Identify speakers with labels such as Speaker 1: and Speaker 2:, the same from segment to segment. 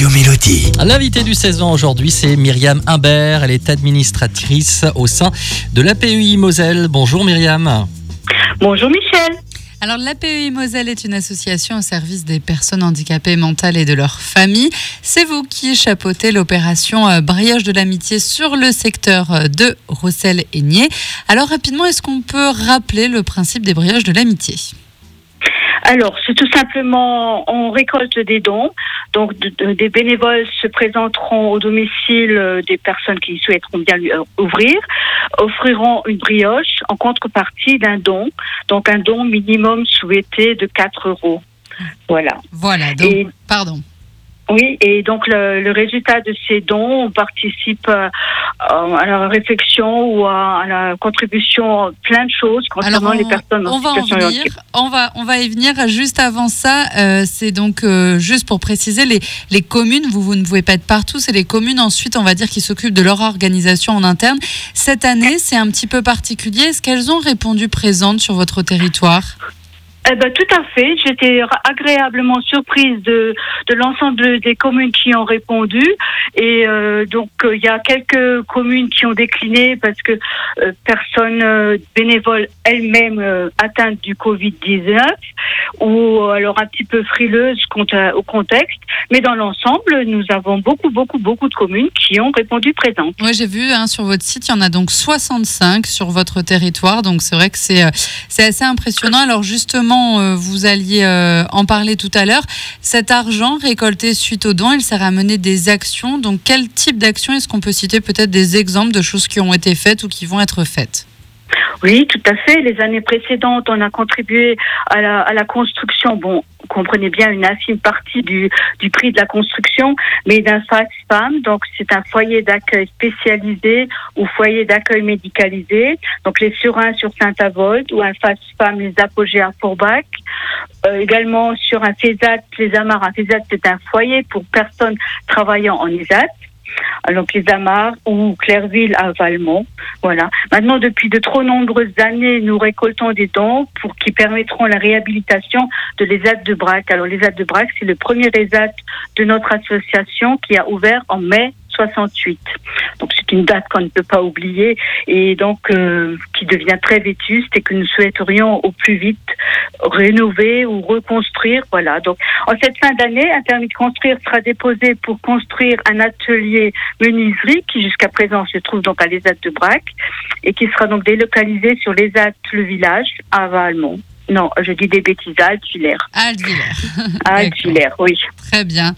Speaker 1: Radio Mélodie.
Speaker 2: L'invité du 16 ans aujourd'hui, c'est Myriam Imbert. Elle est administratrice au sein de l'APEI Moselle. Bonjour Myriam.
Speaker 3: Bonjour Michel.
Speaker 4: Alors l'APEI Moselle est une association au service des personnes handicapées mentales et de leurs familles. C'est vous qui chapeautez l'opération euh, Brioche de l'amitié sur le secteur euh, de Rossel-Aigné. Alors rapidement, est-ce qu'on peut rappeler le principe des brioches de l'amitié?
Speaker 3: Alors, c'est tout simplement, on récolte des dons. Donc, de- de- des bénévoles se présenteront au domicile euh, des personnes qui souhaiteront bien lui euh, ouvrir, offriront une brioche en contrepartie d'un don. Donc, un don minimum souhaité de 4 euros. Voilà.
Speaker 4: Voilà, donc,
Speaker 3: Et-
Speaker 4: pardon.
Speaker 3: Oui, et donc le, le résultat de ces dons, on participe euh, à la réflexion ou à, à la contribution, plein de choses concernant
Speaker 4: on,
Speaker 3: les personnes en
Speaker 4: on va en
Speaker 3: de
Speaker 4: venir. On va, on va y venir. Juste avant ça, euh, c'est donc euh, juste pour préciser les, les communes. Vous, vous ne pouvez pas être partout. C'est les communes ensuite, on va dire, qui s'occupent de leur organisation en interne. Cette année, c'est un petit peu particulier. Est-ce qu'elles ont répondu présentes sur votre territoire?
Speaker 3: Eh ben, tout à fait. J'étais agréablement surprise de, l'ensemble des communes qui ont répondu. Et euh, donc, euh, il y a quelques communes qui ont décliné parce que euh, personnes euh, bénévoles elles-mêmes euh, atteintes du Covid-19 ou alors un petit peu à- au contexte. Mais dans l'ensemble, nous avons beaucoup, beaucoup, beaucoup de communes qui ont répondu présentes.
Speaker 4: Oui, j'ai vu hein, sur votre site, il y en a donc 65 sur votre territoire. Donc c'est vrai que c'est assez impressionnant. Alors justement, euh, vous alliez euh, en parler tout à l'heure. Cet argent récolté suite aux dons, il sert à mener des actions. Donc quel type d'actions est-ce qu'on peut citer peut-être des exemples de choses qui ont été faites ou qui vont être faites?
Speaker 3: Oui, tout à fait. Les années précédentes, on a contribué à la, à la construction. Bon, vous comprenez bien une infime partie du, du prix de la construction, mais d'un FAS-FAM. Donc, c'est un foyer d'accueil spécialisé ou foyer d'accueil médicalisé. Donc, les Surins sur Saint-Avold ou un FAS-FAM, les apogées à Fourbac. Euh, également sur un FESAT, les Amars. Un FESAT, c'est un foyer pour personnes travaillant en ESAT. Donc les Amars ou Clairville à Valmont. Voilà. Maintenant, depuis de trop nombreuses années, nous récoltons des dons pour qui permettront la réhabilitation de l'ESAT de Brac. Alors l'ESAT de Brac, c'est le premier ESAT de notre association qui a ouvert en mai 68. Donc c'est une date qu'on ne peut pas oublier et donc euh, qui devient très vétuste et que nous souhaiterions au plus vite rénover ou reconstruire. Voilà. Donc en cette fin d'année, un permis de construire sera déposé pour construire un atelier menuiserie qui jusqu'à présent se trouve donc à l'ESAT de Brac et qui sera donc délocalisé sur l'ESAT le village à Valmont. Non, je dis des bêtises, à Altvillers.
Speaker 4: Altvillers.
Speaker 3: Altvillers, oui.
Speaker 4: Très bien.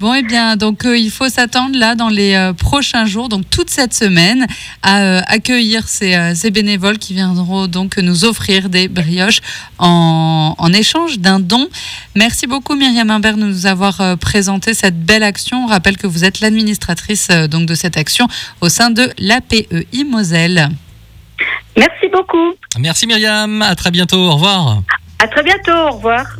Speaker 4: Bon, eh bien, donc euh, il faut s'attendre là dans les euh, prochains jours, donc toute cette semaine, à euh, accueillir ces, euh, ces bénévoles qui viendront donc nous offrir des brioches en, en échange d'un don. Merci beaucoup Myriam Imbert de nous avoir euh, présenté cette belle action. On rappelle que vous êtes l'administratrice euh, donc de cette action au sein de l'APEI Moselle.
Speaker 3: Merci beaucoup.
Speaker 2: Merci Myriam. À très bientôt. Au revoir.
Speaker 3: À très bientôt. Au revoir.